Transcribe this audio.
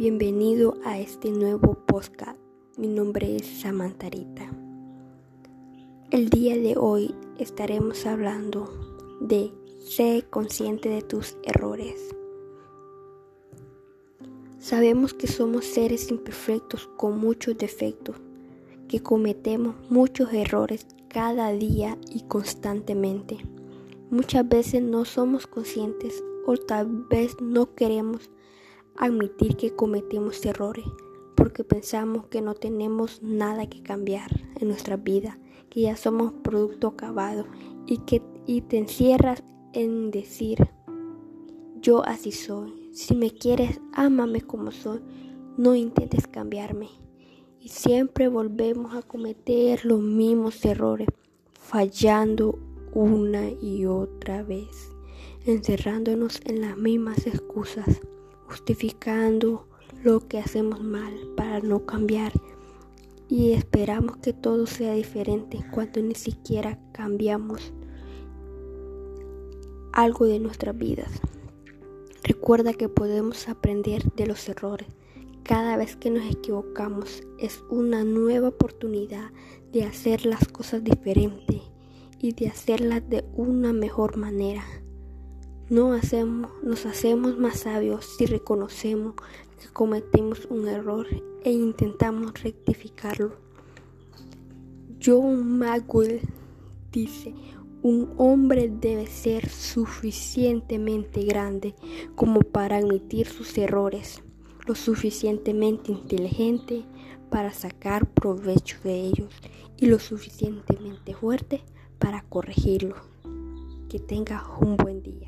Bienvenido a este nuevo podcast. Mi nombre es Samantarita. El día de hoy estaremos hablando de ser consciente de tus errores. Sabemos que somos seres imperfectos con muchos defectos, que cometemos muchos errores cada día y constantemente. Muchas veces no somos conscientes o tal vez no queremos admitir que cometimos errores porque pensamos que no tenemos nada que cambiar en nuestra vida, que ya somos producto acabado y que y te encierras en decir yo así soy. Si me quieres, ámame como soy. No intentes cambiarme. Y siempre volvemos a cometer los mismos errores, fallando una y otra vez, encerrándonos en las mismas excusas justificando lo que hacemos mal para no cambiar y esperamos que todo sea diferente cuando ni siquiera cambiamos algo de nuestras vidas. Recuerda que podemos aprender de los errores. Cada vez que nos equivocamos es una nueva oportunidad de hacer las cosas diferentes y de hacerlas de una mejor manera. No hacemos, nos hacemos más sabios si reconocemos que cometimos un error e intentamos rectificarlo. John Maxwell dice, un hombre debe ser suficientemente grande como para admitir sus errores, lo suficientemente inteligente para sacar provecho de ellos y lo suficientemente fuerte para corregirlo. Que tenga un buen día.